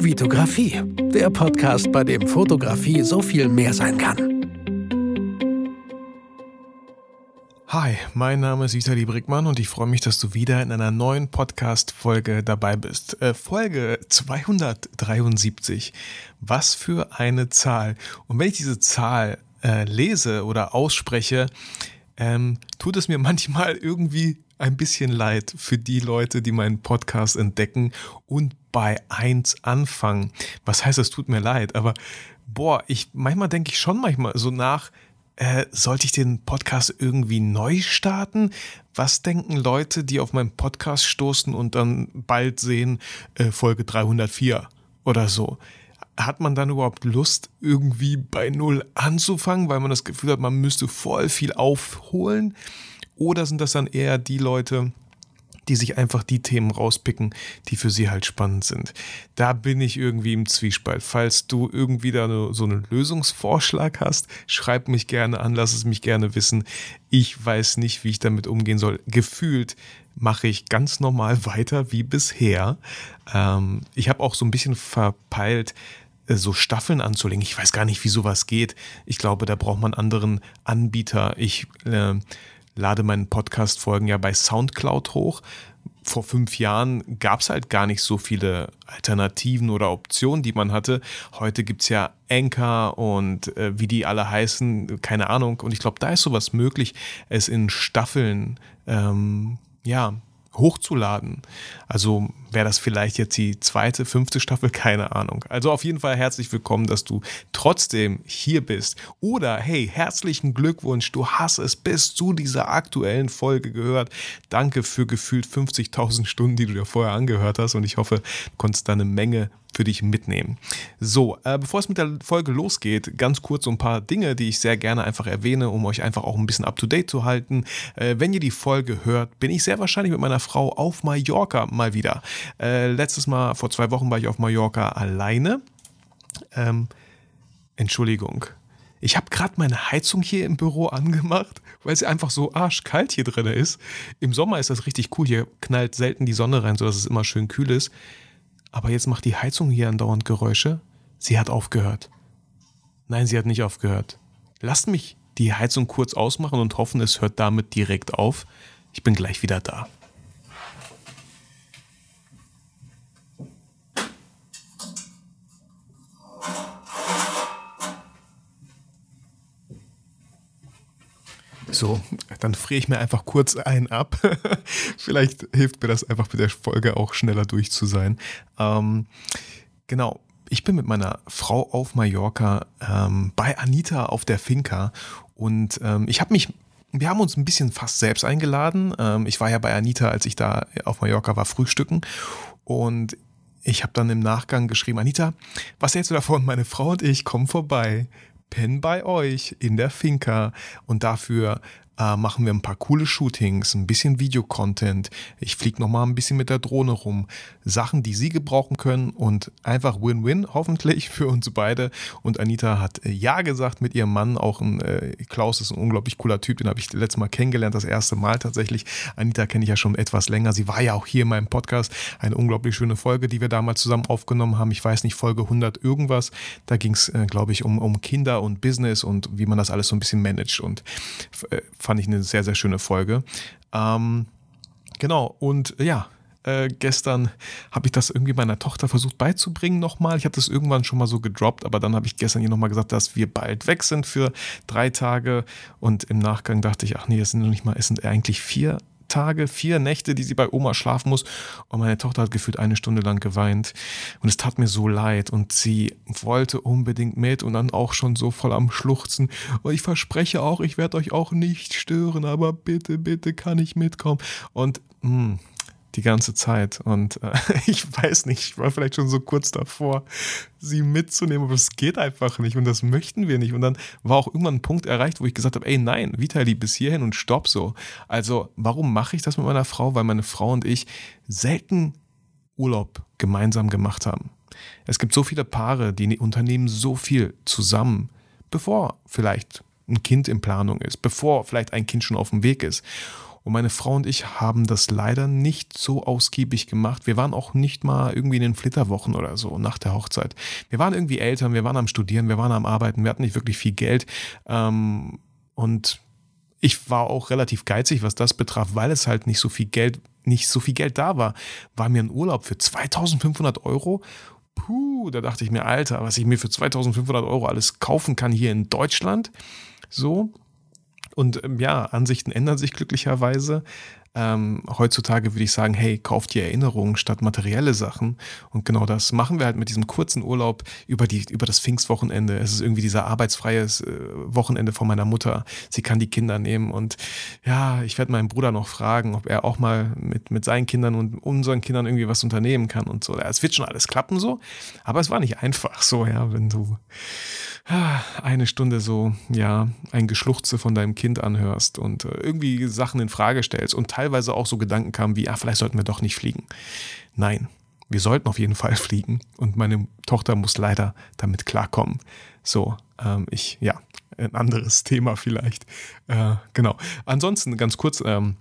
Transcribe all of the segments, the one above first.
Vitografie, der Podcast, bei dem Fotografie so viel mehr sein kann. Hi, mein Name ist Vitali Brickmann und ich freue mich, dass du wieder in einer neuen Podcast-Folge dabei bist. Äh, Folge 273. Was für eine Zahl. Und wenn ich diese Zahl äh, lese oder ausspreche, ähm, tut es mir manchmal irgendwie ein bisschen leid für die Leute, die meinen Podcast entdecken und bei 1 anfangen. Was heißt, es tut mir leid, aber boah, ich manchmal denke ich schon manchmal so nach, äh, sollte ich den Podcast irgendwie neu starten? Was denken Leute, die auf meinen Podcast stoßen und dann bald sehen äh, Folge 304 oder so? Hat man dann überhaupt Lust, irgendwie bei Null anzufangen, weil man das Gefühl hat, man müsste voll viel aufholen? Oder sind das dann eher die Leute, die sich einfach die Themen rauspicken, die für sie halt spannend sind. Da bin ich irgendwie im Zwiespalt. Falls du irgendwie da so einen Lösungsvorschlag hast, schreib mich gerne an, lass es mich gerne wissen. Ich weiß nicht, wie ich damit umgehen soll. Gefühlt mache ich ganz normal weiter wie bisher. Ähm, ich habe auch so ein bisschen verpeilt, äh, so Staffeln anzulegen. Ich weiß gar nicht, wie sowas geht. Ich glaube, da braucht man anderen Anbieter. Ich äh, lade meinen Podcast-Folgen ja bei Soundcloud hoch. Vor fünf Jahren gab es halt gar nicht so viele Alternativen oder Optionen, die man hatte. Heute gibt es ja Anchor und äh, wie die alle heißen, keine Ahnung. Und ich glaube, da ist sowas möglich, es in Staffeln ähm, ja, hochzuladen. Also wäre das vielleicht jetzt die zweite, fünfte Staffel, keine Ahnung. Also auf jeden Fall herzlich willkommen, dass du trotzdem hier bist. Oder hey, herzlichen Glückwunsch, du hast es bis zu dieser aktuellen Folge gehört. Danke für gefühlt 50.000 Stunden, die du dir vorher angehört hast und ich hoffe, du konntest da eine Menge für dich mitnehmen. So, äh, bevor es mit der Folge losgeht, ganz kurz so ein paar Dinge, die ich sehr gerne einfach erwähne, um euch einfach auch ein bisschen up-to-date zu halten. Äh, wenn ihr die Folge hört, bin ich sehr wahrscheinlich mit meiner Frau auf Mallorca mal wieder. Äh, letztes Mal, vor zwei Wochen, war ich auf Mallorca alleine. Ähm, Entschuldigung. Ich habe gerade meine Heizung hier im Büro angemacht, weil sie einfach so arschkalt hier drin ist. Im Sommer ist das richtig cool. Hier knallt selten die Sonne rein, sodass es immer schön kühl ist. Aber jetzt macht die Heizung hier andauernd Geräusche. Sie hat aufgehört. Nein, sie hat nicht aufgehört. Lasst mich die Heizung kurz ausmachen und hoffen, es hört damit direkt auf. Ich bin gleich wieder da. So, dann friere ich mir einfach kurz einen ab. Vielleicht hilft mir das einfach mit der Folge auch schneller durch zu sein. Ähm, genau, ich bin mit meiner Frau auf Mallorca ähm, bei Anita auf der Finca und ähm, ich habe mich wir haben uns ein bisschen fast selbst eingeladen. Ähm, ich war ja bei Anita, als ich da auf Mallorca war, frühstücken. Und ich habe dann im Nachgang geschrieben, Anita, was hältst du davon? Meine Frau und ich kommen vorbei pennen bei euch in der Finca. Und dafür äh, machen wir ein paar coole Shootings, ein bisschen Videocontent. Ich fliege noch mal ein bisschen mit der Drohne rum. Sachen, die Sie gebrauchen können und einfach Win-Win hoffentlich für uns beide. Und Anita hat äh, ja gesagt mit ihrem Mann. Auch ein äh, Klaus ist ein unglaublich cooler Typ. Den habe ich letztes Mal kennengelernt, das erste Mal tatsächlich. Anita kenne ich ja schon etwas länger. Sie war ja auch hier in meinem Podcast. Eine unglaublich schöne Folge, die wir damals zusammen aufgenommen haben. Ich weiß nicht, Folge 100 irgendwas. Da ging es, äh, glaube ich, um, um Kinder und Business und wie man das alles so ein bisschen managt. Und äh, fand ich eine sehr, sehr schöne Folge. Ähm, genau, und ja, äh, gestern habe ich das irgendwie meiner Tochter versucht beizubringen nochmal. Ich hatte es irgendwann schon mal so gedroppt, aber dann habe ich gestern ihr nochmal gesagt, dass wir bald weg sind für drei Tage. Und im Nachgang dachte ich, ach nee, es sind noch nicht mal, es sind eigentlich vier Tage, vier Nächte, die sie bei Oma schlafen muss. Und meine Tochter hat gefühlt eine Stunde lang geweint. Und es tat mir so leid. Und sie wollte unbedingt mit und dann auch schon so voll am Schluchzen. Und ich verspreche auch, ich werde euch auch nicht stören, aber bitte, bitte kann ich mitkommen. Und mh, hm, die ganze Zeit. Und äh, ich weiß nicht, ich war vielleicht schon so kurz davor, sie mitzunehmen, aber es geht einfach nicht und das möchten wir nicht. Und dann war auch irgendwann ein Punkt erreicht, wo ich gesagt habe, ey nein, Vitali, bis hierhin und stopp so. Also warum mache ich das mit meiner Frau? Weil meine Frau und ich selten Urlaub gemeinsam gemacht haben. Es gibt so viele Paare, die unternehmen so viel zusammen, bevor vielleicht ein Kind in Planung ist, bevor vielleicht ein Kind schon auf dem Weg ist. Und meine Frau und ich haben das leider nicht so ausgiebig gemacht. Wir waren auch nicht mal irgendwie in den Flitterwochen oder so nach der Hochzeit. Wir waren irgendwie Eltern, wir waren am Studieren, wir waren am Arbeiten, wir hatten nicht wirklich viel Geld. Ähm, und ich war auch relativ geizig, was das betraf, weil es halt nicht so viel Geld, nicht so viel Geld da war. War mir ein Urlaub für 2500 Euro. Puh, da dachte ich mir, Alter, was ich mir für 2500 Euro alles kaufen kann hier in Deutschland. So. Und ähm, ja, Ansichten ändern sich glücklicherweise. Ähm, heutzutage würde ich sagen, hey, kauft die Erinnerungen statt materielle Sachen. Und genau das machen wir halt mit diesem kurzen Urlaub über, die, über das Pfingstwochenende. Es ist irgendwie dieser arbeitsfreie äh, Wochenende von meiner Mutter. Sie kann die Kinder nehmen. Und ja, ich werde meinen Bruder noch fragen, ob er auch mal mit, mit seinen Kindern und unseren Kindern irgendwie was unternehmen kann und so. Es wird schon alles klappen so. Aber es war nicht einfach so, ja, wenn du eine Stunde so, ja, ein Geschluchze von deinem Kind anhörst und äh, irgendwie Sachen in Frage stellst und teilweise auch so Gedanken kamen wie, ah, vielleicht sollten wir doch nicht fliegen. Nein, wir sollten auf jeden Fall fliegen und meine Tochter muss leider damit klarkommen. So, ähm, ich, ja, ein anderes Thema vielleicht. Äh, genau. Ansonsten ganz kurz, ähm,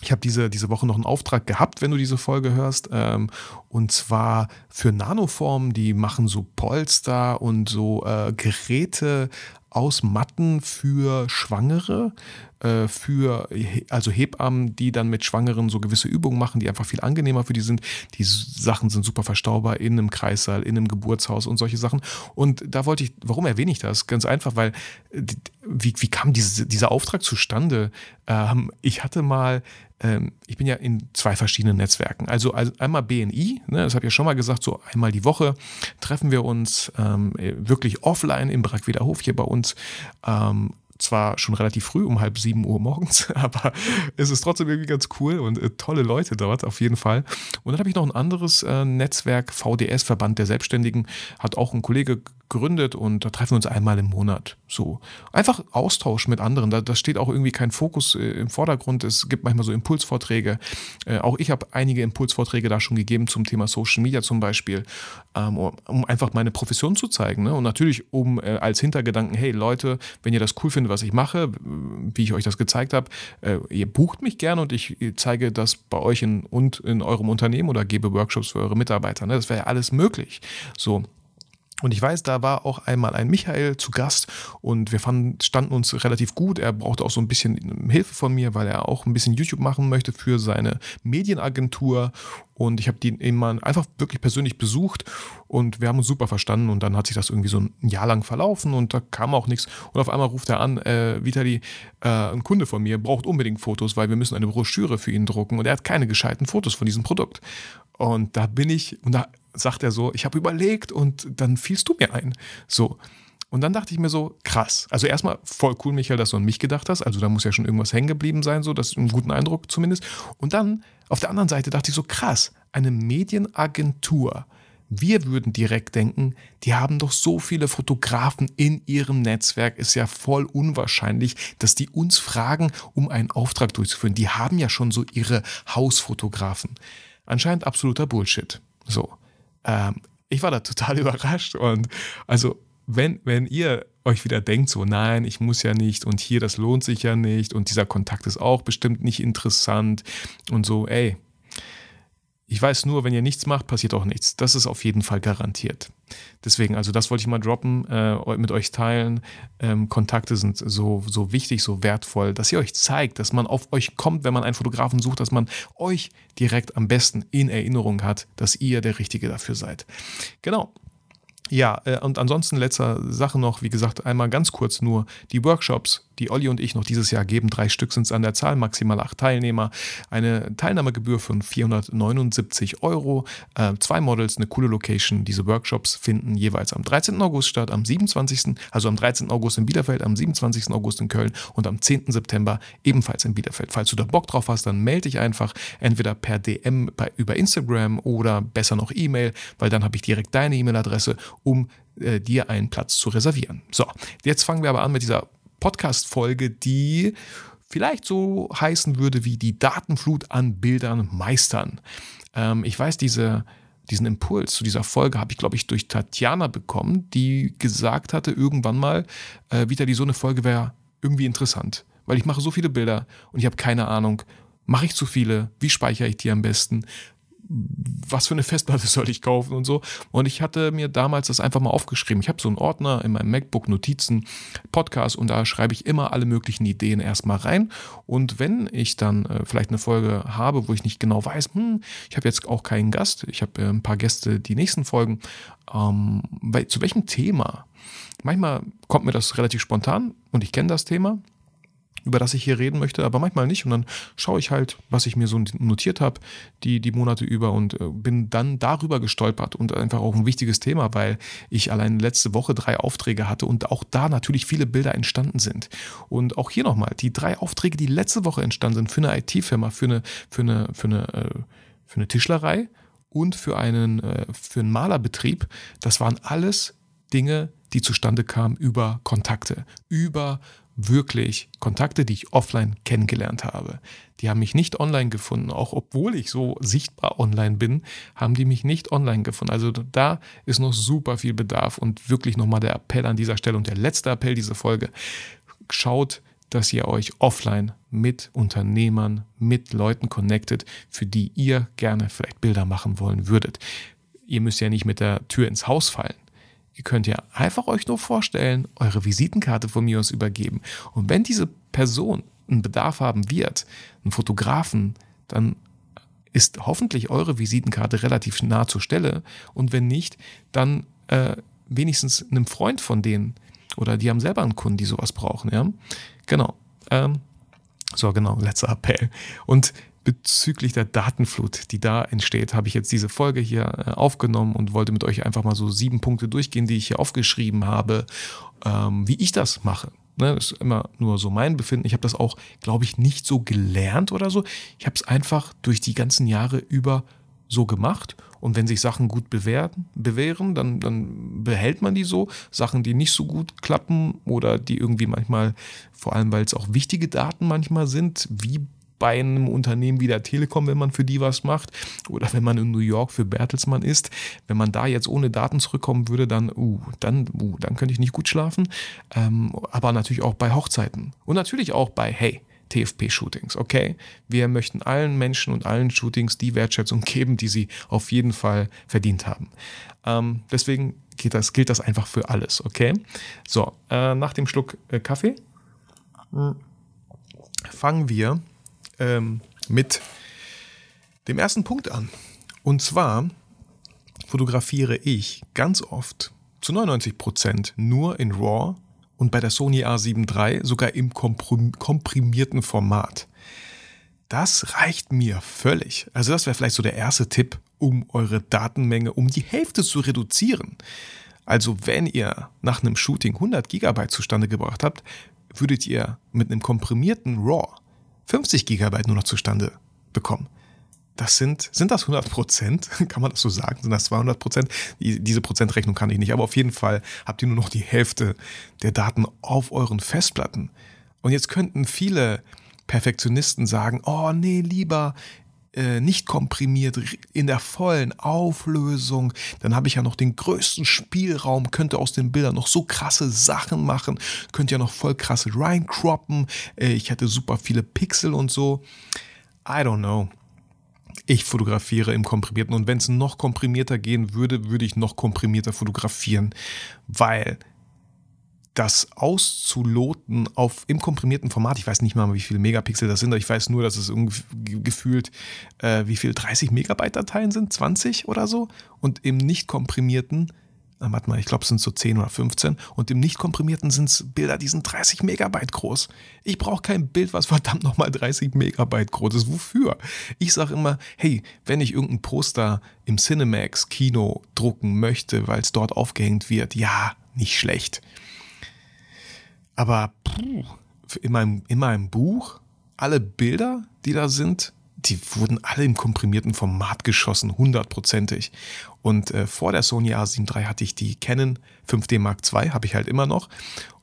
ich habe diese, diese Woche noch einen Auftrag gehabt, wenn du diese Folge hörst. Ähm, und zwar für Nanoform, die machen so Polster und so äh, Geräte aus Matten für Schwangere, äh, für also Hebammen, die dann mit Schwangeren so gewisse Übungen machen, die einfach viel angenehmer für die sind. Die Sachen sind super verstaubar in einem Kreissaal, in einem Geburtshaus und solche Sachen. Und da wollte ich, warum erwähne ich das? Ganz einfach, weil wie, wie kam diese, dieser Auftrag zustande? Ähm, ich hatte mal ähm, ich bin ja in zwei verschiedenen Netzwerken. Also, also einmal BNI, ne, das habe ich ja schon mal gesagt, so einmal die Woche treffen wir uns ähm, wirklich offline im Brackwederhof hier bei uns. Ähm, zwar schon relativ früh, um halb sieben Uhr morgens, aber es ist trotzdem irgendwie ganz cool und äh, tolle Leute dort auf jeden Fall. Und dann habe ich noch ein anderes äh, Netzwerk, VDS, Verband der Selbstständigen, hat auch ein Kollege gründet und da treffen wir uns einmal im Monat. So. Einfach Austausch mit anderen. Da, da steht auch irgendwie kein Fokus äh, im Vordergrund. Es gibt manchmal so Impulsvorträge. Äh, auch ich habe einige Impulsvorträge da schon gegeben zum Thema Social Media zum Beispiel, ähm, um einfach meine Profession zu zeigen. Ne? Und natürlich um äh, als Hintergedanken, hey Leute, wenn ihr das cool findet, was ich mache, wie ich euch das gezeigt habe, äh, ihr bucht mich gerne und ich zeige das bei euch in, und in eurem Unternehmen oder gebe Workshops für eure Mitarbeiter. Ne? Das wäre ja alles möglich. So. Und ich weiß, da war auch einmal ein Michael zu Gast und wir fanden, standen uns relativ gut. Er brauchte auch so ein bisschen Hilfe von mir, weil er auch ein bisschen YouTube machen möchte für seine Medienagentur. Und ich habe den eben einfach wirklich persönlich besucht und wir haben uns super verstanden. Und dann hat sich das irgendwie so ein Jahr lang verlaufen und da kam auch nichts. Und auf einmal ruft er an, äh, Vitali, äh, ein Kunde von mir braucht unbedingt Fotos, weil wir müssen eine Broschüre für ihn drucken und er hat keine gescheiten Fotos von diesem Produkt. Und da bin ich, und da sagt er so, ich habe überlegt und dann fielst du mir ein. So. Und dann dachte ich mir so, krass. Also erstmal voll cool, Michael, dass du an mich gedacht hast. Also da muss ja schon irgendwas hängen geblieben sein, so, das ist einen guten Eindruck zumindest. Und dann auf der anderen Seite dachte ich so, krass, eine Medienagentur. Wir würden direkt denken, die haben doch so viele Fotografen in ihrem Netzwerk, ist ja voll unwahrscheinlich, dass die uns fragen, um einen Auftrag durchzuführen. Die haben ja schon so ihre Hausfotografen. Anscheinend absoluter Bullshit. So. Ähm, ich war da total überrascht und also wenn, wenn ihr euch wieder denkt, so nein, ich muss ja nicht und hier, das lohnt sich ja nicht und dieser Kontakt ist auch bestimmt nicht interessant und so, ey, ich weiß nur, wenn ihr nichts macht, passiert auch nichts. Das ist auf jeden Fall garantiert. Deswegen, also das wollte ich mal droppen, äh, mit euch teilen. Ähm, Kontakte sind so, so wichtig, so wertvoll, dass ihr euch zeigt, dass man auf euch kommt, wenn man einen Fotografen sucht, dass man euch direkt am besten in Erinnerung hat, dass ihr der Richtige dafür seid. Genau. Ja, äh, und ansonsten letzter Sache noch, wie gesagt, einmal ganz kurz nur die Workshops die Olli und ich noch dieses Jahr geben. Drei Stück sind es an der Zahl, maximal acht Teilnehmer. Eine Teilnahmegebühr von 479 Euro. Äh, zwei Models, eine coole Location. Diese Workshops finden jeweils am 13. August statt, am 27., also am 13. August in Bielefeld, am 27. August in Köln und am 10. September ebenfalls in Bielefeld. Falls du da Bock drauf hast, dann melde dich einfach entweder per DM bei, über Instagram oder besser noch E-Mail, weil dann habe ich direkt deine E-Mail-Adresse, um äh, dir einen Platz zu reservieren. So, jetzt fangen wir aber an mit dieser Podcast-Folge, die vielleicht so heißen würde wie die Datenflut an Bildern meistern. Ähm, ich weiß, diese, diesen Impuls zu dieser Folge habe ich, glaube ich, durch Tatjana bekommen, die gesagt hatte irgendwann mal, äh, die so eine Folge wäre irgendwie interessant weil ich mache so viele Bilder und ich habe keine Ahnung, mache ich zu viele, wie speichere ich die am besten, was für eine Festplatte soll ich kaufen und so. Und ich hatte mir damals das einfach mal aufgeschrieben. Ich habe so einen Ordner in meinem MacBook Notizen, Podcast und da schreibe ich immer alle möglichen Ideen erstmal rein. Und wenn ich dann äh, vielleicht eine Folge habe, wo ich nicht genau weiß, hm, ich habe jetzt auch keinen Gast, ich habe äh, ein paar Gäste die nächsten Folgen, ähm, bei, zu welchem Thema? Manchmal kommt mir das relativ spontan und ich kenne das Thema über das ich hier reden möchte, aber manchmal nicht. Und dann schaue ich halt, was ich mir so notiert habe, die, die Monate über und äh, bin dann darüber gestolpert und einfach auch ein wichtiges Thema, weil ich allein letzte Woche drei Aufträge hatte und auch da natürlich viele Bilder entstanden sind. Und auch hier nochmal, die drei Aufträge, die letzte Woche entstanden sind für eine IT-Firma, für eine, für eine, für eine, äh, für eine Tischlerei und für einen, äh, für einen Malerbetrieb, das waren alles Dinge, die zustande kamen über Kontakte, über wirklich Kontakte, die ich offline kennengelernt habe. Die haben mich nicht online gefunden, auch obwohl ich so sichtbar online bin, haben die mich nicht online gefunden. Also da ist noch super viel Bedarf und wirklich nochmal der Appell an dieser Stelle und der letzte Appell dieser Folge. Schaut, dass ihr euch offline mit Unternehmern, mit Leuten connectet, für die ihr gerne vielleicht Bilder machen wollen würdet. Ihr müsst ja nicht mit der Tür ins Haus fallen. Ihr könnt ja einfach euch nur vorstellen, eure Visitenkarte von mir aus übergeben. Und wenn diese Person einen Bedarf haben wird, einen Fotografen, dann ist hoffentlich eure Visitenkarte relativ nah zur Stelle. Und wenn nicht, dann äh, wenigstens einem Freund von denen. Oder die haben selber einen Kunden, die sowas brauchen. Ja? Genau. Ähm, so, genau, letzter Appell. Und bezüglich der Datenflut, die da entsteht, habe ich jetzt diese Folge hier äh, aufgenommen und wollte mit euch einfach mal so sieben Punkte durchgehen, die ich hier aufgeschrieben habe, ähm, wie ich das mache. Ne, das ist immer nur so mein Befinden. Ich habe das auch, glaube ich, nicht so gelernt oder so. Ich habe es einfach durch die ganzen Jahre über so gemacht. Und wenn sich Sachen gut bewähren, bewähren dann, dann behält man die so. Sachen, die nicht so gut klappen oder die irgendwie manchmal, vor allem weil es auch wichtige Daten manchmal sind, wie bei einem Unternehmen wie der Telekom, wenn man für die was macht, oder wenn man in New York für Bertelsmann ist. Wenn man da jetzt ohne Daten zurückkommen würde, dann, uh, dann, uh, dann könnte ich nicht gut schlafen. Ähm, aber natürlich auch bei Hochzeiten. Und natürlich auch bei, hey, TFP-Shootings, okay? Wir möchten allen Menschen und allen Shootings die Wertschätzung geben, die sie auf jeden Fall verdient haben. Ähm, deswegen das, gilt das einfach für alles, okay? So, äh, nach dem Schluck äh, Kaffee fangen wir ähm, mit dem ersten Punkt an. Und zwar fotografiere ich ganz oft zu 99 Prozent nur in RAW und bei der Sony A7 III sogar im komprimierten Format. Das reicht mir völlig. Also das wäre vielleicht so der erste Tipp, um eure Datenmenge um die Hälfte zu reduzieren. Also wenn ihr nach einem Shooting 100 GB zustande gebracht habt, würdet ihr mit einem komprimierten RAW 50 Gigabyte nur noch zustande bekommen. Das sind, sind das 100 Prozent? Kann man das so sagen? Sind das 200 Prozent? Diese Prozentrechnung kann ich nicht, aber auf jeden Fall habt ihr nur noch die Hälfte der Daten auf euren Festplatten. Und jetzt könnten viele Perfektionisten sagen, oh nee, lieber äh, nicht komprimiert, in der vollen Auflösung. Dann habe ich ja noch den größten Spielraum, könnte aus den Bildern noch so krasse Sachen machen, könnte ja noch voll krasse reincroppen. Äh, ich hätte super viele Pixel und so. I don't know. Ich fotografiere im komprimierten und wenn es noch komprimierter gehen würde, würde ich noch komprimierter fotografieren, weil das auszuloten auf im komprimierten Format. Ich weiß nicht mal, wie viele Megapixel das sind, ich weiß nur, dass es gefühlt, äh, wie viel 30 Megabyte Dateien sind, 20 oder so. Und im nicht komprimierten, äh, warte mal, ich glaube, es sind so 10 oder 15. Und im nicht komprimierten sind es Bilder, die sind 30 Megabyte groß. Ich brauche kein Bild, was verdammt nochmal 30 Megabyte groß ist. Wofür? Ich sage immer, hey, wenn ich irgendein Poster im Cinemax Kino drucken möchte, weil es dort aufgehängt wird, ja, nicht schlecht. Aber in, meinem, in meinem Buch, alle Bilder, die da sind, die wurden alle im komprimierten Format geschossen, hundertprozentig. Und äh, vor der Sony A7 III hatte ich die Canon 5D Mark II, habe ich halt immer noch.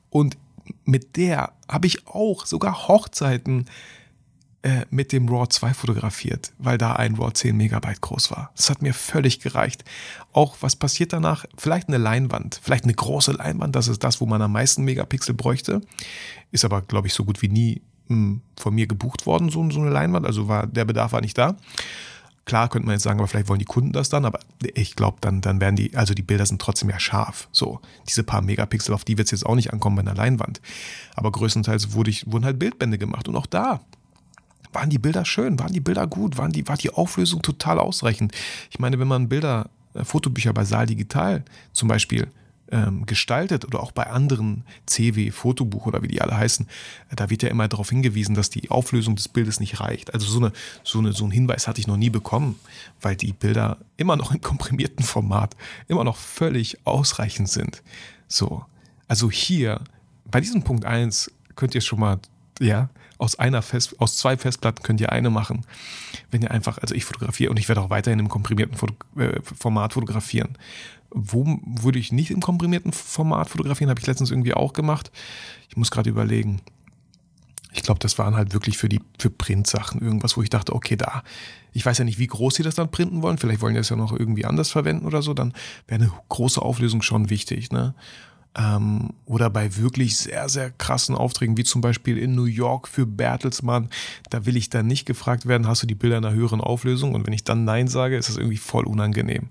Und mit der habe ich auch sogar Hochzeiten äh, mit dem RAW 2 fotografiert, weil da ein RAW 10 Megabyte groß war. Das hat mir völlig gereicht. Auch was passiert danach? Vielleicht eine Leinwand, vielleicht eine große Leinwand, das ist das, wo man am meisten Megapixel bräuchte. Ist aber, glaube ich, so gut wie nie mh, von mir gebucht worden, so, so eine Leinwand. Also war, der Bedarf war nicht da. Klar könnte man jetzt sagen, aber vielleicht wollen die Kunden das dann, aber ich glaube, dann, dann werden die, also die Bilder sind trotzdem ja scharf. So, diese paar Megapixel, auf die wird es jetzt auch nicht ankommen bei einer Leinwand. Aber größtenteils wurde ich, wurden halt Bildbände gemacht. Und auch da waren die Bilder schön, waren die Bilder gut, waren die, war die Auflösung total ausreichend. Ich meine, wenn man Bilder, äh, Fotobücher bei Saal Digital zum Beispiel ähm, gestaltet oder auch bei anderen CW, Fotobuch oder wie die alle heißen, äh, da wird ja immer darauf hingewiesen, dass die Auflösung des Bildes nicht reicht. Also so, eine, so, eine, so einen Hinweis hatte ich noch nie bekommen, weil die Bilder immer noch im komprimierten Format immer noch völlig ausreichend sind. So, also hier bei diesem Punkt 1 könnt ihr schon mal, ja, aus einer Fest, aus zwei Festplatten könnt ihr eine machen. Wenn ihr einfach, also ich fotografiere und ich werde auch weiterhin im komprimierten Foto, äh, Format fotografieren. Wo würde ich nicht im komprimierten Format fotografieren? Habe ich letztens irgendwie auch gemacht. Ich muss gerade überlegen. Ich glaube, das waren halt wirklich für die für Printsachen irgendwas, wo ich dachte, okay, da, ich weiß ja nicht, wie groß sie das dann printen wollen. Vielleicht wollen die das ja noch irgendwie anders verwenden oder so. Dann wäre eine große Auflösung schon wichtig. Ne? Ähm, oder bei wirklich sehr, sehr krassen Aufträgen, wie zum Beispiel in New York für Bertelsmann, da will ich dann nicht gefragt werden, hast du die Bilder in einer höheren Auflösung? Und wenn ich dann Nein sage, ist das irgendwie voll unangenehm.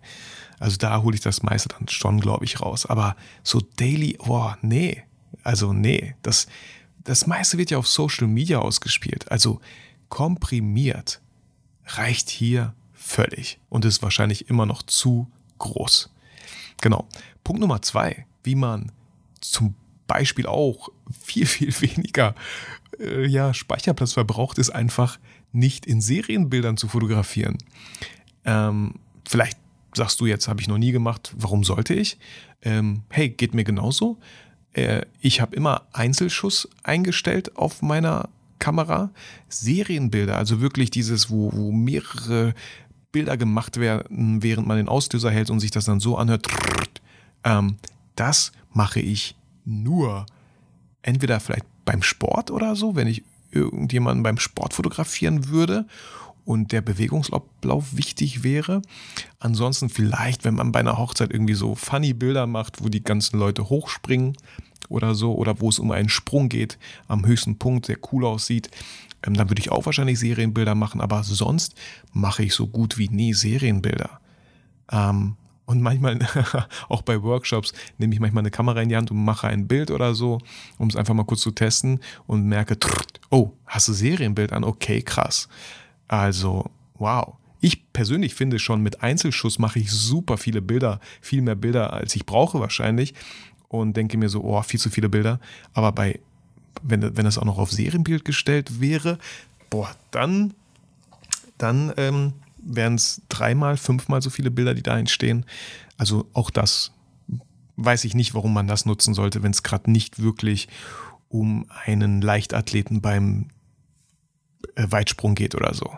Also da hole ich das meiste dann schon, glaube ich, raus. Aber so daily, boah, nee. Also nee, das, das meiste wird ja auf Social Media ausgespielt. Also komprimiert reicht hier völlig und ist wahrscheinlich immer noch zu groß. Genau. Punkt Nummer zwei, wie man zum Beispiel auch viel, viel weniger äh, ja, Speicherplatz verbraucht, ist einfach nicht in Serienbildern zu fotografieren. Ähm, vielleicht sagst du jetzt, habe ich noch nie gemacht, warum sollte ich? Ähm, hey, geht mir genauso. Äh, ich habe immer Einzelschuss eingestellt auf meiner Kamera. Serienbilder, also wirklich dieses, wo, wo mehrere Bilder gemacht werden, während man den Auslöser hält und sich das dann so anhört. Ähm, das mache ich nur entweder vielleicht beim Sport oder so, wenn ich irgendjemanden beim Sport fotografieren würde und der Bewegungsablauf wichtig wäre. Ansonsten vielleicht, wenn man bei einer Hochzeit irgendwie so funny Bilder macht, wo die ganzen Leute hochspringen oder so, oder wo es um einen Sprung geht, am höchsten Punkt, der cool aussieht, ähm, dann würde ich auch wahrscheinlich Serienbilder machen, aber sonst mache ich so gut wie nie Serienbilder. Ähm, und manchmal, auch bei Workshops, nehme ich manchmal eine Kamera in die Hand und mache ein Bild oder so, um es einfach mal kurz zu testen und merke, oh, hast du Serienbild an? Okay, krass. Also, wow. Ich persönlich finde schon, mit Einzelschuss mache ich super viele Bilder, viel mehr Bilder, als ich brauche wahrscheinlich. Und denke mir so, oh, viel zu viele Bilder. Aber bei, wenn, wenn das auch noch auf Serienbild gestellt wäre, boah, dann, dann ähm, wären es dreimal, fünfmal so viele Bilder, die da entstehen. Also auch das weiß ich nicht, warum man das nutzen sollte, wenn es gerade nicht wirklich um einen Leichtathleten beim äh, Weitsprung geht oder so.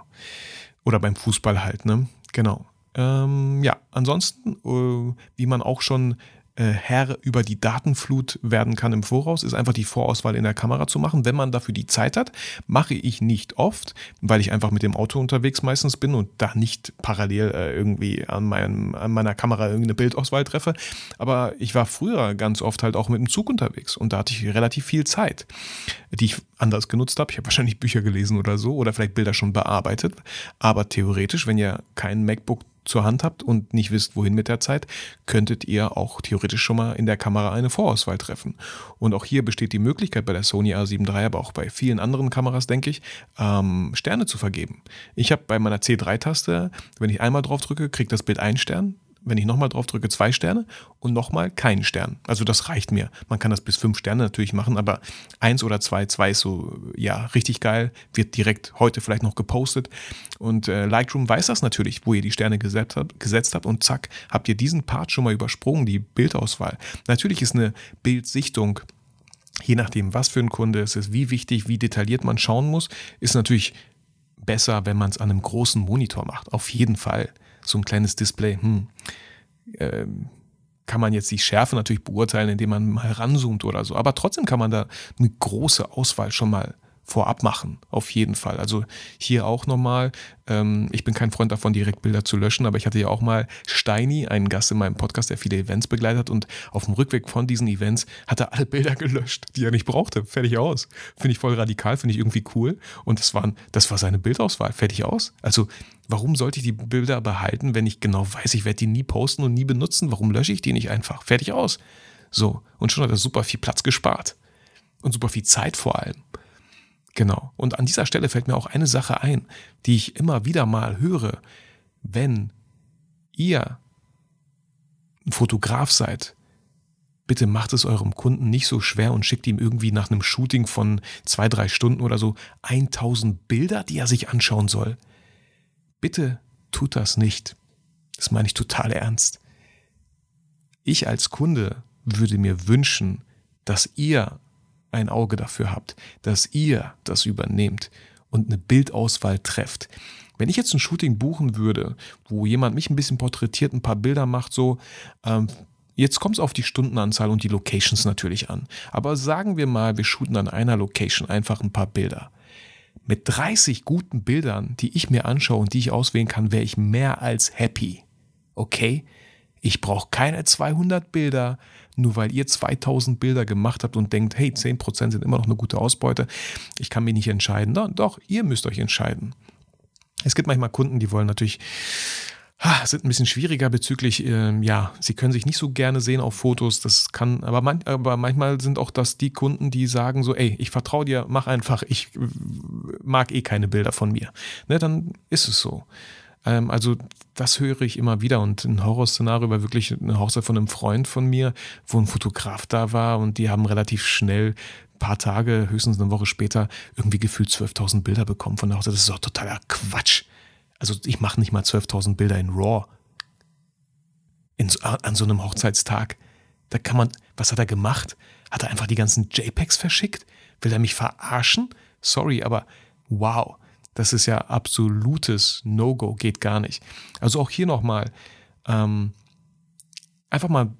Oder beim Fußball halt, ne? Genau. Ähm, ja, ansonsten, äh, wie man auch schon Herr über die Datenflut werden kann im Voraus, ist einfach die Vorauswahl in der Kamera zu machen, wenn man dafür die Zeit hat. Mache ich nicht oft, weil ich einfach mit dem Auto unterwegs meistens bin und da nicht parallel äh, irgendwie an, meinem, an meiner Kamera irgendeine Bildauswahl treffe. Aber ich war früher ganz oft halt auch mit dem Zug unterwegs und da hatte ich relativ viel Zeit, die ich anders genutzt habe. Ich habe wahrscheinlich Bücher gelesen oder so oder vielleicht Bilder schon bearbeitet. Aber theoretisch, wenn ihr kein MacBook zur Hand habt und nicht wisst, wohin mit der Zeit, könntet ihr auch theoretisch schon mal in der Kamera eine Vorauswahl treffen. Und auch hier besteht die Möglichkeit bei der Sony A7 III, aber auch bei vielen anderen Kameras, denke ich, ähm, Sterne zu vergeben. Ich habe bei meiner C3-Taste, wenn ich einmal drauf drücke, kriegt das Bild einen Stern wenn ich nochmal drauf drücke, zwei Sterne und nochmal keinen Stern. Also das reicht mir. Man kann das bis fünf Sterne natürlich machen, aber eins oder zwei, zwei ist so, ja, richtig geil, wird direkt heute vielleicht noch gepostet. Und äh, Lightroom weiß das natürlich, wo ihr die Sterne gesetzt habt, gesetzt habt und zack, habt ihr diesen Part schon mal übersprungen, die Bildauswahl. Natürlich ist eine Bildsichtung je nachdem, was für ein Kunde es ist, wie wichtig, wie detailliert man schauen muss, ist natürlich besser, wenn man es an einem großen Monitor macht. Auf jeden Fall so ein kleines Display, hm, äh, kann man jetzt die Schärfe natürlich beurteilen, indem man mal ranzoomt oder so. Aber trotzdem kann man da eine große Auswahl schon mal vorab machen, auf jeden Fall. Also hier auch nochmal, ähm, ich bin kein Freund davon, direkt Bilder zu löschen, aber ich hatte ja auch mal Steini, einen Gast in meinem Podcast, der viele Events begleitet und auf dem Rückweg von diesen Events hat er alle Bilder gelöscht, die er nicht brauchte. Fertig aus. Finde ich voll radikal, finde ich irgendwie cool. Und das, waren, das war seine Bildauswahl. Fertig aus. Also warum sollte ich die Bilder behalten, wenn ich genau weiß, ich werde die nie posten und nie benutzen? Warum lösche ich die nicht einfach? Fertig aus. So, und schon hat er super viel Platz gespart. Und super viel Zeit vor allem. Genau. Und an dieser Stelle fällt mir auch eine Sache ein, die ich immer wieder mal höre. Wenn ihr ein Fotograf seid, bitte macht es eurem Kunden nicht so schwer und schickt ihm irgendwie nach einem Shooting von zwei, drei Stunden oder so 1000 Bilder, die er sich anschauen soll. Bitte tut das nicht. Das meine ich total ernst. Ich als Kunde würde mir wünschen, dass ihr ein Auge dafür habt, dass ihr das übernehmt und eine Bildauswahl trefft. Wenn ich jetzt ein Shooting buchen würde, wo jemand mich ein bisschen porträtiert, ein paar Bilder macht, so, ähm, jetzt kommt es auf die Stundenanzahl und die Locations natürlich an. Aber sagen wir mal, wir shooten an einer Location einfach ein paar Bilder. Mit 30 guten Bildern, die ich mir anschaue und die ich auswählen kann, wäre ich mehr als happy. Okay? Ich brauche keine 200 Bilder, nur weil ihr 2000 Bilder gemacht habt und denkt, hey, 10% sind immer noch eine gute Ausbeute, ich kann mich nicht entscheiden. Doch, doch ihr müsst euch entscheiden. Es gibt manchmal Kunden, die wollen natürlich sind ein bisschen schwieriger bezüglich, äh, ja, sie können sich nicht so gerne sehen auf Fotos. Das kann, aber, man, aber manchmal sind auch das die Kunden, die sagen so, ey, ich vertraue dir, mach einfach, ich mag eh keine Bilder von mir. Ne, dann ist es so. Ähm, also das höre ich immer wieder und ein Horrorszenario war wirklich eine Hochzeit von einem Freund von mir, wo ein Fotograf da war und die haben relativ schnell paar Tage, höchstens eine Woche später, irgendwie gefühlt 12.000 Bilder bekommen von der Hochzeit. Das ist doch totaler Quatsch. Also ich mache nicht mal 12.000 Bilder in RAW in, an so einem Hochzeitstag. Da kann man, was hat er gemacht? Hat er einfach die ganzen JPEGs verschickt? Will er mich verarschen? Sorry, aber wow. Das ist ja absolutes No-Go, geht gar nicht. Also auch hier nochmal, ähm, einfach mal,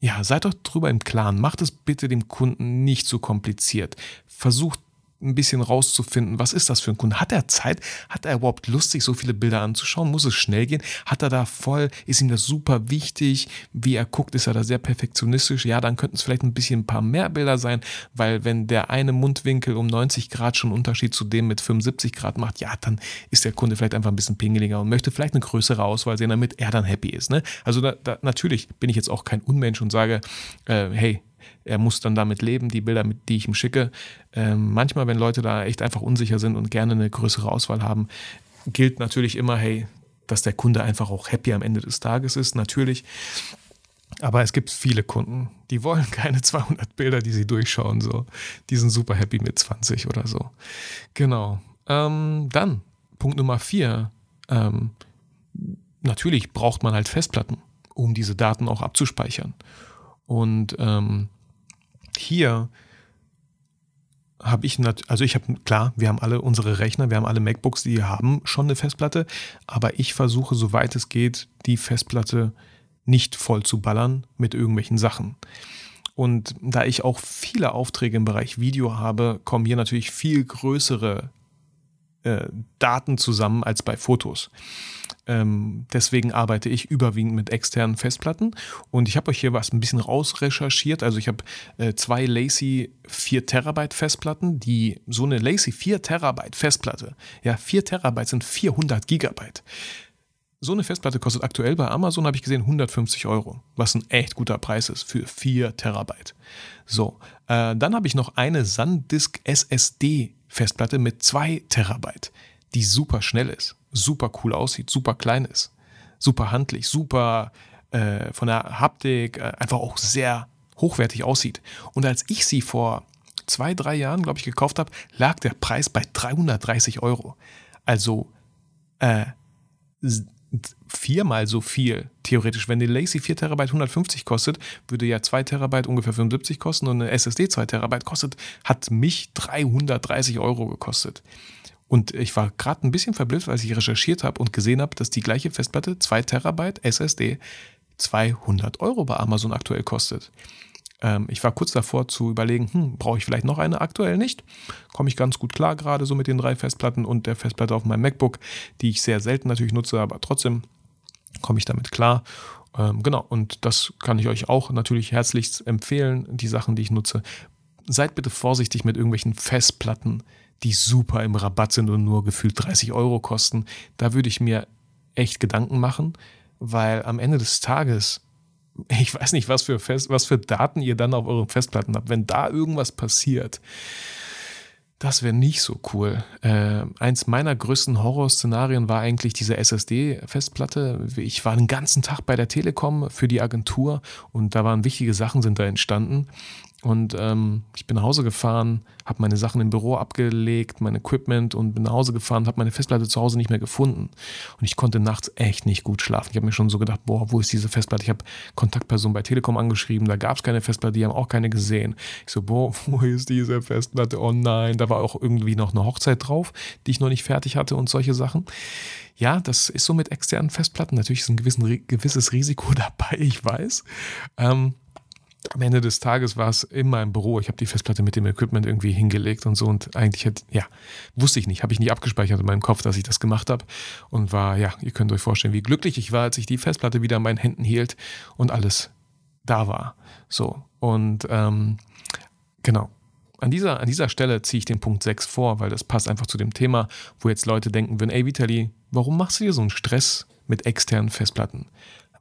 ja, seid doch drüber im Klaren. Macht es bitte dem Kunden nicht so kompliziert. Versucht ein bisschen rauszufinden, was ist das für ein Kunde? Hat er Zeit? Hat er überhaupt Lust, sich so viele Bilder anzuschauen? Muss es schnell gehen? Hat er da voll, ist ihm das super wichtig? Wie er guckt, ist er da sehr perfektionistisch? Ja, dann könnten es vielleicht ein bisschen ein paar mehr Bilder sein, weil wenn der eine Mundwinkel um 90 Grad schon Unterschied zu dem mit 75 Grad macht, ja, dann ist der Kunde vielleicht einfach ein bisschen pingeliger und möchte vielleicht eine größere Auswahl sehen, damit er dann happy ist. Ne? Also da, da, natürlich bin ich jetzt auch kein Unmensch und sage, äh, hey, er muss dann damit leben, die Bilder, die ich ihm schicke. Ähm, manchmal, wenn Leute da echt einfach unsicher sind und gerne eine größere Auswahl haben, gilt natürlich immer, hey, dass der Kunde einfach auch happy am Ende des Tages ist, natürlich. Aber es gibt viele Kunden, die wollen keine 200 Bilder, die sie durchschauen. So. Die sind super happy mit 20 oder so. Genau. Ähm, dann, Punkt Nummer vier. Ähm, natürlich braucht man halt Festplatten, um diese Daten auch abzuspeichern. Und ähm, hier habe ich, also ich habe, klar, wir haben alle unsere Rechner, wir haben alle MacBooks, die haben schon eine Festplatte, aber ich versuche, soweit es geht, die Festplatte nicht voll zu ballern mit irgendwelchen Sachen. Und da ich auch viele Aufträge im Bereich Video habe, kommen hier natürlich viel größere äh, Daten zusammen als bei Fotos. Ähm, deswegen arbeite ich überwiegend mit externen Festplatten und ich habe euch hier was ein bisschen rausrecherchiert. Also ich habe äh, zwei Lacy 4 Terabyte Festplatten, die so eine Lacy 4 Terabyte Festplatte, ja 4 Terabyte sind 400 Gigabyte. So eine Festplatte kostet aktuell bei Amazon, habe ich gesehen, 150 Euro, was ein echt guter Preis ist für 4 Terabyte. So, äh, dann habe ich noch eine SanDisk SSD Festplatte mit 2 Terabyte, die super schnell ist super cool aussieht, super klein ist, super handlich, super äh, von der Haptik äh, einfach auch sehr hochwertig aussieht. Und als ich sie vor zwei, drei Jahren, glaube ich, gekauft habe, lag der Preis bei 330 Euro. Also äh, viermal so viel, theoretisch. Wenn die Lacy 4 Terabyte 150 kostet, würde ja 2 Terabyte ungefähr 75 kosten und eine SSD 2 Terabyte kostet, hat mich 330 Euro gekostet. Und ich war gerade ein bisschen verblüfft, als ich recherchiert habe und gesehen habe, dass die gleiche Festplatte, 2 Terabyte SSD, 200 Euro bei Amazon aktuell kostet. Ähm, ich war kurz davor zu überlegen, hm, brauche ich vielleicht noch eine? Aktuell nicht. Komme ich ganz gut klar, gerade so mit den drei Festplatten und der Festplatte auf meinem MacBook, die ich sehr selten natürlich nutze, aber trotzdem komme ich damit klar. Ähm, genau, und das kann ich euch auch natürlich herzlichst empfehlen, die Sachen, die ich nutze. Seid bitte vorsichtig mit irgendwelchen Festplatten, die super im Rabatt sind und nur gefühlt 30 Euro kosten. Da würde ich mir echt Gedanken machen, weil am Ende des Tages, ich weiß nicht, was für, Fest, was für Daten ihr dann auf euren Festplatten habt. Wenn da irgendwas passiert, das wäre nicht so cool. Äh, eins meiner größten Horrorszenarien war eigentlich diese SSD-Festplatte. Ich war den ganzen Tag bei der Telekom für die Agentur und da waren wichtige Sachen sind da entstanden. Und ähm, ich bin nach Hause gefahren, habe meine Sachen im Büro abgelegt, mein Equipment und bin nach Hause gefahren, habe meine Festplatte zu Hause nicht mehr gefunden. Und ich konnte nachts echt nicht gut schlafen. Ich habe mir schon so gedacht, boah, wo ist diese Festplatte? Ich habe Kontaktpersonen bei Telekom angeschrieben, da gab es keine Festplatte, die haben auch keine gesehen. Ich so, boah, wo ist diese Festplatte? Oh nein, da war auch irgendwie noch eine Hochzeit drauf, die ich noch nicht fertig hatte und solche Sachen. Ja, das ist so mit externen Festplatten. Natürlich ist ein gewissen, gewisses Risiko dabei, ich weiß. Ähm, am Ende des Tages war es immer im Büro. Ich habe die Festplatte mit dem Equipment irgendwie hingelegt und so und eigentlich hat, ja, wusste ich nicht, habe ich nicht abgespeichert in meinem Kopf, dass ich das gemacht habe und war, ja, ihr könnt euch vorstellen, wie glücklich ich war, als ich die Festplatte wieder in meinen Händen hielt und alles da war. So und ähm, genau. An dieser, an dieser Stelle ziehe ich den Punkt 6 vor, weil das passt einfach zu dem Thema, wo jetzt Leute denken würden, ey Vitali, warum machst du dir so einen Stress mit externen Festplatten?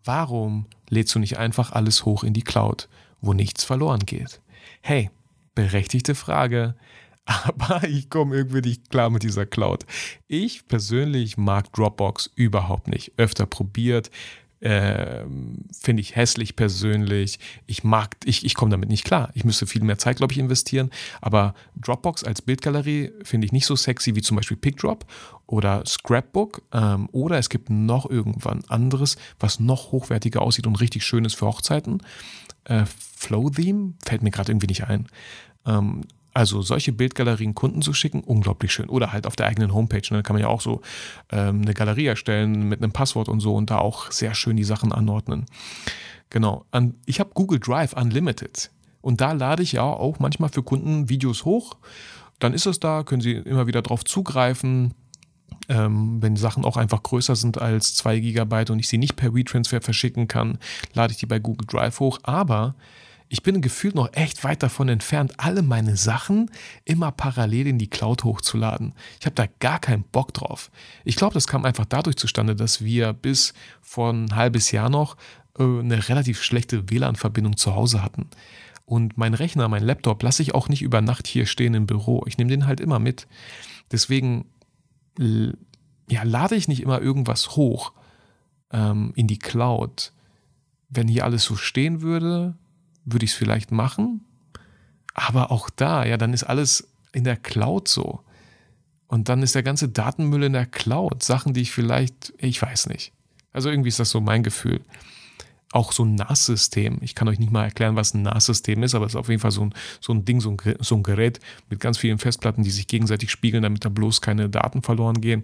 Warum lädst du nicht einfach alles hoch in die Cloud? Wo nichts verloren geht. Hey, berechtigte Frage, aber ich komme irgendwie nicht klar mit dieser Cloud. Ich persönlich mag Dropbox überhaupt nicht. Öfter probiert, äh, finde ich hässlich persönlich. Ich mag, ich, ich komme damit nicht klar. Ich müsste viel mehr Zeit, glaube ich, investieren. Aber Dropbox als Bildgalerie finde ich nicht so sexy wie zum Beispiel PickDrop oder Scrapbook. Ähm, oder es gibt noch irgendwann anderes, was noch hochwertiger aussieht und richtig schön ist für Hochzeiten äh, Flow-Theme, fällt mir gerade irgendwie nicht ein. Ähm, also solche Bildgalerien Kunden zu schicken, unglaublich schön. Oder halt auf der eigenen Homepage. Ne? Da kann man ja auch so ähm, eine Galerie erstellen mit einem Passwort und so und da auch sehr schön die Sachen anordnen. Genau. An, ich habe Google Drive Unlimited. Und da lade ich ja auch manchmal für Kunden Videos hoch. Dann ist es da, können sie immer wieder drauf zugreifen. Ähm, wenn Sachen auch einfach größer sind als 2 GB und ich sie nicht per WeTransfer verschicken kann, lade ich die bei Google Drive hoch. Aber ich bin gefühlt noch echt weit davon entfernt, alle meine Sachen immer parallel in die Cloud hochzuladen. Ich habe da gar keinen Bock drauf. Ich glaube, das kam einfach dadurch zustande, dass wir bis vor ein halbes Jahr noch äh, eine relativ schlechte WLAN-Verbindung zu Hause hatten. Und mein Rechner, mein Laptop lasse ich auch nicht über Nacht hier stehen im Büro. Ich nehme den halt immer mit. Deswegen ja, lade ich nicht immer irgendwas hoch ähm, in die Cloud. Wenn hier alles so stehen würde, würde ich es vielleicht machen. Aber auch da, ja, dann ist alles in der Cloud so. Und dann ist der ganze Datenmüll in der Cloud. Sachen, die ich vielleicht, ich weiß nicht. Also irgendwie ist das so mein Gefühl auch so ein NAS-System. Ich kann euch nicht mal erklären, was ein NAS-System ist, aber es ist auf jeden Fall so ein, so ein Ding, so ein, so ein Gerät mit ganz vielen Festplatten, die sich gegenseitig spiegeln, damit da bloß keine Daten verloren gehen.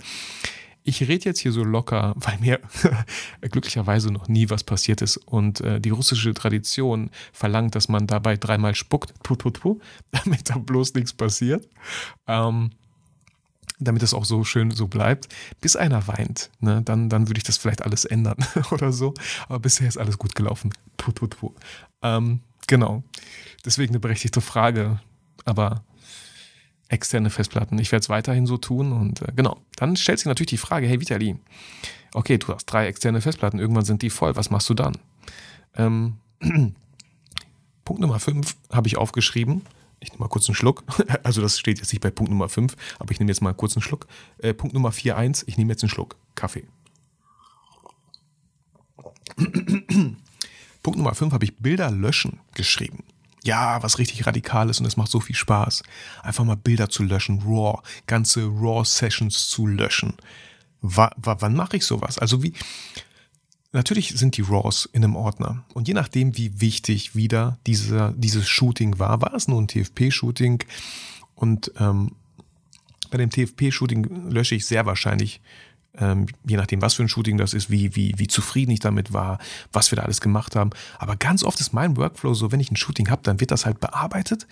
Ich rede jetzt hier so locker, weil mir glücklicherweise noch nie was passiert ist und äh, die russische Tradition verlangt, dass man dabei dreimal spuckt, puh, puh, puh, damit da bloß nichts passiert. Ähm, damit es auch so schön so bleibt, bis einer weint. Ne? Dann, dann würde ich das vielleicht alles ändern oder so. Aber bisher ist alles gut gelaufen. Puh, puh, puh. Ähm, genau. Deswegen eine berechtigte Frage. Aber externe Festplatten. Ich werde es weiterhin so tun und äh, genau. Dann stellt sich natürlich die Frage, hey Vitali, okay, du hast drei externe Festplatten, irgendwann sind die voll, was machst du dann? Ähm, Punkt Nummer fünf habe ich aufgeschrieben ich nehme mal kurz einen Schluck. Also das steht jetzt nicht bei Punkt Nummer 5, aber ich nehme jetzt mal kurz einen Schluck. Äh, Punkt Nummer 4.1, ich nehme jetzt einen Schluck Kaffee. Punkt Nummer 5 habe ich Bilder löschen geschrieben. Ja, was richtig radikal ist und es macht so viel Spaß. Einfach mal Bilder zu löschen, RAW, ganze RAW-Sessions zu löschen. W wann mache ich sowas? Also wie, Natürlich sind die RAWs in einem Ordner. Und je nachdem, wie wichtig wieder dieser, dieses Shooting war, war es nur ein TFP-Shooting. Und ähm, bei dem TFP-Shooting lösche ich sehr wahrscheinlich Ähm, je nachdem, was für ein Shooting das ist, wie, wie, wie zufrieden ich damit war, was wir da alles gemacht haben. Aber ganz oft ist mein Workflow so, wenn ich ein Shooting habe, dann wird das halt bearbeitet.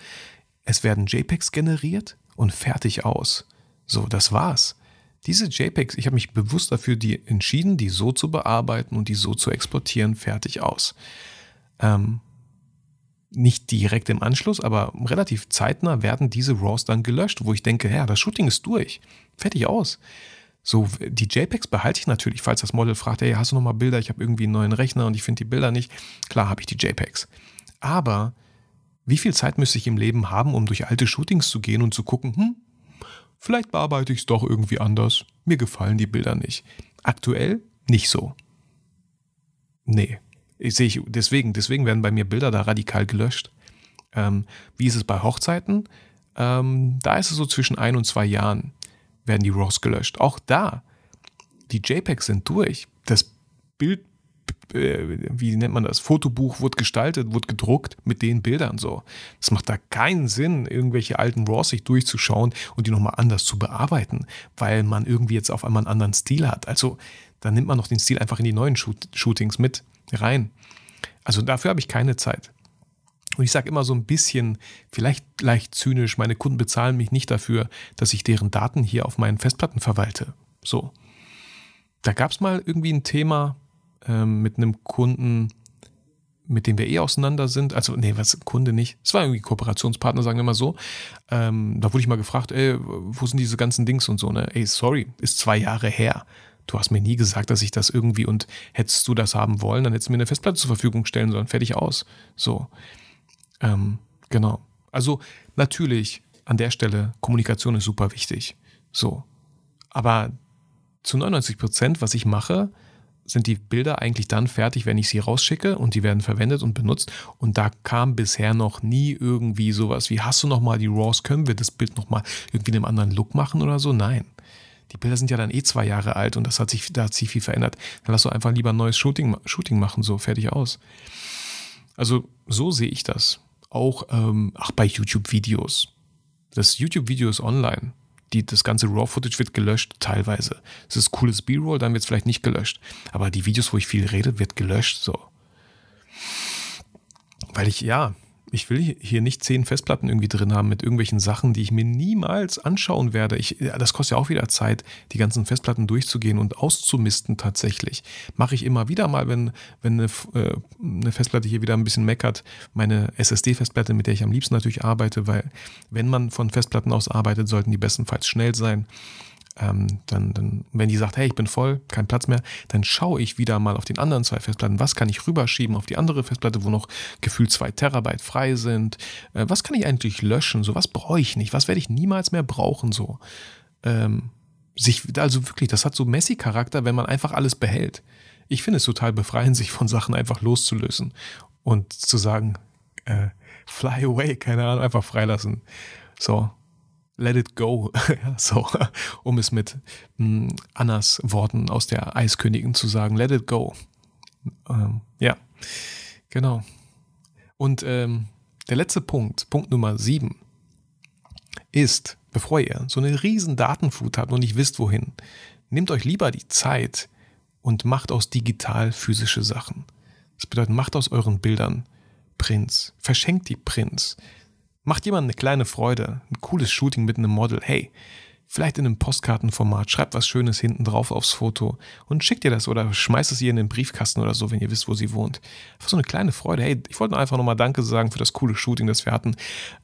Es werden JPEGs generiert und fertig aus. So, das war's. Diese JPEGs, ich habe mich bewusst dafür die entschieden, die so zu bearbeiten und die so zu exportieren, fertig aus. Ähm, nicht direkt im Anschluss, aber relativ zeitnah werden diese RAWs dann gelöscht, wo ich denke, ja, das Shooting ist durch. Fertig aus. So, die JPEGs behalte ich natürlich, falls das Model fragt, hey, hast du noch mal Bilder? Ich habe irgendwie einen neuen Rechner und ich finde die Bilder nicht. Klar habe ich die JPEGs. Aber wie viel Zeit müsste ich im Leben haben, um durch alte Shootings zu gehen und zu gucken, hm, vielleicht bearbeite ich es doch irgendwie anders. Mir gefallen die Bilder nicht. Aktuell nicht so. Nee, ich sehe deswegen, deswegen werden bei mir Bilder da radikal gelöscht. Ähm, wie ist es bei Hochzeiten? Ähm, da ist es so zwischen ein und zwei Jahren werden die RAWs gelöscht. Auch da, die JPEGs sind durch. Das Bild, wie nennt man das? Fotobuch wird gestaltet, wird gedruckt mit den Bildern so. Es macht da keinen Sinn, irgendwelche alten RAWs sich durchzuschauen und die nochmal anders zu bearbeiten, weil man irgendwie jetzt auf einmal einen anderen Stil hat. Also, dann nimmt man noch den Stil einfach in die neuen Shoot Shootings mit rein. Also dafür habe ich keine Zeit. Und ich sage immer so ein bisschen, vielleicht leicht zynisch, meine Kunden bezahlen mich nicht dafür, dass ich deren Daten hier auf meinen Festplatten verwalte. So. Da gab es mal irgendwie ein Thema ähm, mit einem Kunden, mit dem wir eh auseinander sind. Also, nee, was, Kunde nicht. Es war irgendwie Kooperationspartner, sagen wir mal so. Ähm, da wurde ich mal gefragt, ey, wo sind diese ganzen Dings und so, ne? Ey, sorry, ist zwei Jahre her du hast mir nie gesagt, dass ich das irgendwie und hättest du das haben wollen, dann hättest du mir eine Festplatte zur Verfügung stellen sollen. Fertig aus. So. Ähm, genau. Also natürlich an der Stelle, Kommunikation ist super wichtig. So. Aber zu 99 Prozent, was ich mache, sind die Bilder eigentlich dann fertig, wenn ich sie rausschicke und die werden verwendet und benutzt. Und da kam bisher noch nie irgendwie sowas wie, hast du noch mal die RAWs, können wir das Bild noch mal irgendwie in einem anderen Look machen oder so? Nein die Bilder sind ja dann eh zwei Jahre alt und das hat sich, da hat sich viel verändert. Dann lass doch einfach lieber ein neues Shooting, Shooting machen, so fertig aus. Also so sehe ich das. Auch ähm, ach, bei YouTube-Videos. Das YouTube-Video ist online. Die, das ganze RAW-Footage wird gelöscht, teilweise. Es ist cooles B-Roll, dann wird es vielleicht nicht gelöscht. Aber die Videos, wo ich viel rede, wird gelöscht, so. Weil ich, ja, ich will hier nicht zehn Festplatten irgendwie drin haben mit irgendwelchen Sachen, die ich mir niemals anschauen werde. Ich, das kostet ja auch wieder Zeit, die ganzen Festplatten durchzugehen und auszumisten tatsächlich. Mache ich immer wieder mal, wenn, wenn eine, äh, eine Festplatte hier wieder ein bisschen meckert, meine SSD-Festplatte, mit der ich am liebsten natürlich arbeite, weil wenn man von Festplatten aus arbeitet, sollten die bestenfalls schnell sein ähm, dann, dann, wenn die sagt, hey, ich bin voll, kein Platz mehr, dann schaue ich wieder mal auf den anderen zwei Festplatten, was kann ich rüberschieben auf die andere Festplatte, wo noch gefühlt zwei Terabyte frei sind, äh, was kann ich eigentlich löschen, so was brauche ich nicht, was werde ich niemals mehr brauchen, so. Ähm, sich, also wirklich, das hat so Messi-Charakter, wenn man einfach alles behält. Ich finde es total befreiend, sich von Sachen einfach loszulösen und zu sagen, äh, fly away, keine Ahnung, einfach freilassen. So, let it go, so, um es mit mh, hm, Annas Worten aus der Eiskönigin zu sagen, let it go. Ähm, ja, genau. Und ähm, der letzte Punkt, Punkt Nummer sieben, ist, bevor ihr so eine riesen Datenflut habt und nicht wisst, wohin, nehmt euch lieber die Zeit und macht aus digital physische Sachen. Das bedeutet, macht aus euren Bildern Prints, verschenkt die Prints, Macht jemand eine kleine Freude, ein cooles Shooting mit einem Model, hey, vielleicht in einem Postkartenformat, schreibt was Schönes hinten drauf aufs Foto und schickt ihr das oder schmeißt es ihr in den Briefkasten oder so, wenn ihr wisst, wo sie wohnt. Einfach so eine kleine Freude. Hey, ich wollte einfach nochmal Danke sagen für das coole Shooting, das wir hatten.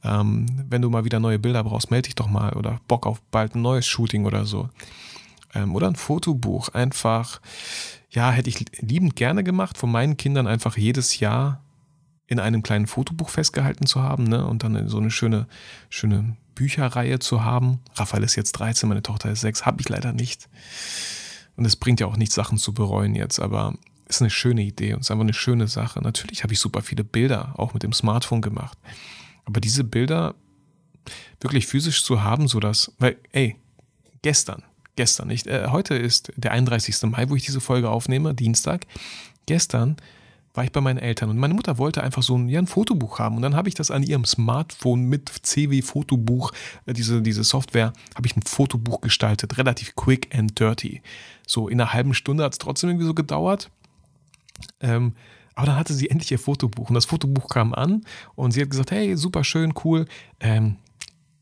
Ähm, wenn du mal wieder neue Bilder brauchst, melde dich doch mal oder Bock auf bald ein neues Shooting oder so. Ähm, oder ein Fotobuch. Einfach, ja, hätte ich liebend gerne gemacht, von meinen Kindern einfach jedes Jahr in einem kleinen Fotobuch festgehalten zu haben ne? und dann so eine schöne, schöne Bücherreihe zu haben. Raphael ist jetzt 13, meine Tochter ist 6, habe ich leider nicht. Und es bringt ja auch nichts, Sachen zu bereuen jetzt, aber ist eine schöne Idee und ist einfach eine schöne Sache. Natürlich habe ich super viele Bilder auch mit dem Smartphone gemacht. Aber diese Bilder wirklich physisch zu haben, sodass, weil, ey, gestern, gestern, nicht, äh, heute ist der 31. Mai, wo ich diese Folge aufnehme, Dienstag. Gestern war ich bei meinen Eltern und meine Mutter wollte einfach so ein, ja, ein Fotobuch haben. Und dann habe ich das an ihrem Smartphone mit CW Fotobuch, äh, diese, diese Software, habe ich ein Fotobuch gestaltet, relativ quick and dirty. So in einer halben Stunde hat es trotzdem irgendwie so gedauert. Ähm, aber dann hatte sie endlich ihr Fotobuch und das Fotobuch kam an und sie hat gesagt, hey, super schön, cool. Ähm,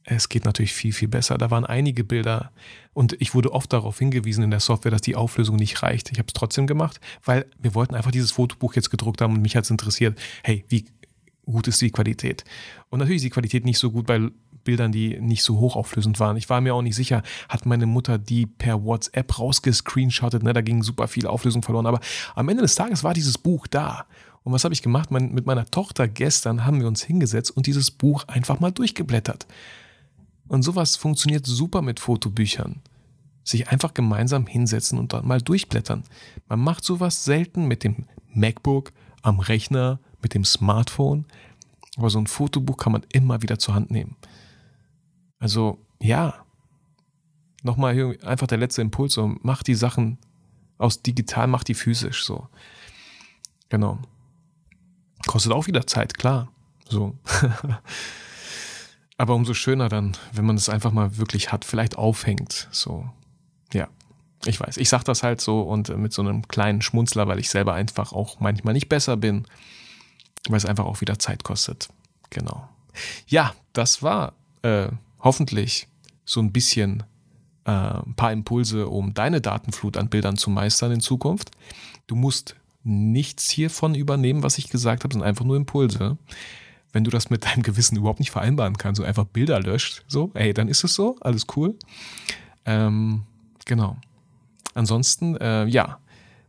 es geht natürlich viel, viel besser. Da waren einige Bilder und ich wurde oft darauf hingewiesen in der Software, dass die Auflösung nicht reicht. Ich habe es trotzdem gemacht, weil wir wollten einfach dieses Fotobuch jetzt gedruckt haben und mich hat es interessiert, hey, wie gut ist die Qualität? Und natürlich ist die Qualität nicht so gut bei Bildern, die nicht so hochauflösend waren. Ich war mir auch nicht sicher, hat meine Mutter die per WhatsApp rausgescreenshottet, ne? da ging super viel Auflösung verloren. Aber am Ende des Tages war dieses Buch da. Und was habe ich gemacht? Mein, mit meiner Tochter gestern haben wir uns hingesetzt und dieses Buch einfach mal durchgeblättert. Und sowas funktioniert super mit Fotobüchern. Sich einfach gemeinsam hinsetzen und dann mal durchblättern. Man macht sowas selten mit dem MacBook, am Rechner, mit dem Smartphone. Aber so ein Fotobuch kann man immer wieder zur Hand nehmen. Also, ja. Nochmal einfach der letzte Impuls, so, mach die Sachen aus digital, mach die physisch, so. Genau. Kostet auch wieder Zeit, klar. So. Aber umso schöner dann, wenn man es einfach mal wirklich hat, vielleicht aufhängt. So, ja. Ich weiß, ich sage das halt so und mit so einem kleinen Schmunzler, weil ich selber einfach auch manchmal nicht besser bin, weil es einfach auch wieder Zeit kostet. Genau. Ja, das war äh, hoffentlich so ein bisschen äh, ein paar Impulse, um deine Datenflut an Bildern zu meistern in Zukunft. Du musst nichts hiervon übernehmen, was ich gesagt habe, sind einfach nur Impulse wenn du das mit deinem Gewissen überhaupt nicht vereinbaren kannst, so einfach Bilder löscht, so, ey, dann ist es so, alles cool. Ähm, genau. Ansonsten, äh, ja,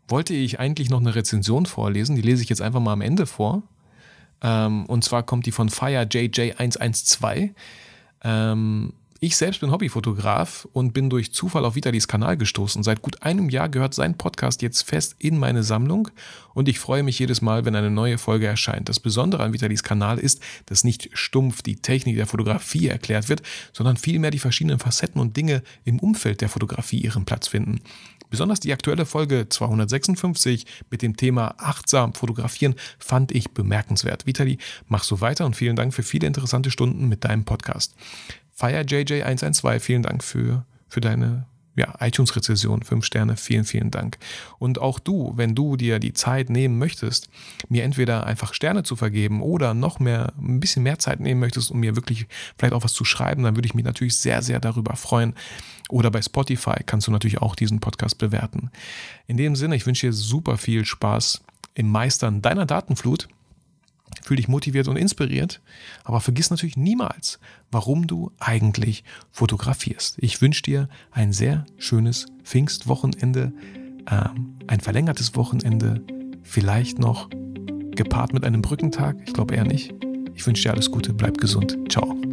wollte ich eigentlich noch eine Rezension vorlesen, die lese ich jetzt einfach mal am Ende vor. Ähm, und zwar kommt die von FireJJ112. Ähm, ich selbst bin Hobbyfotograf und bin durch Zufall auf Vitalis Kanal gestoßen. Seit gut einem Jahr gehört sein Podcast jetzt fest in meine Sammlung und ich freue mich jedes Mal, wenn eine neue Folge erscheint. Das Besondere an Vitalis Kanal ist, dass nicht stumpf die Technik der Fotografie erklärt wird, sondern vielmehr die verschiedenen Facetten und Dinge im Umfeld der Fotografie ihren Platz finden. Besonders die aktuelle Folge 256 mit dem Thema achtsam fotografieren fand ich bemerkenswert. Vitali, mach so weiter und vielen Dank für viele interessante Stunden mit deinem Podcast. FireJJ112, vielen Dank für, für deine ja, iTunes-Rezession, fünf Sterne, vielen, vielen Dank. Und auch du, wenn du dir die Zeit nehmen möchtest, mir entweder einfach Sterne zu vergeben oder noch mehr, ein bisschen mehr Zeit nehmen möchtest, um mir wirklich vielleicht auch was zu schreiben, dann würde ich mich natürlich sehr, sehr darüber freuen. Oder bei Spotify kannst du natürlich auch diesen Podcast bewerten. In dem Sinne, ich wünsche dir super viel Spaß im Meistern deiner Datenflut Fühl dich motiviert und inspiriert, aber vergiss natürlich niemals, warum du eigentlich fotografierst. Ich wünsche dir ein sehr schönes Pfingstwochenende, ähm, ein verlängertes Wochenende, vielleicht noch gepaart mit einem Brückentag. Ich glaube eher nicht. Ich wünsche dir alles Gute, bleib gesund. Ciao.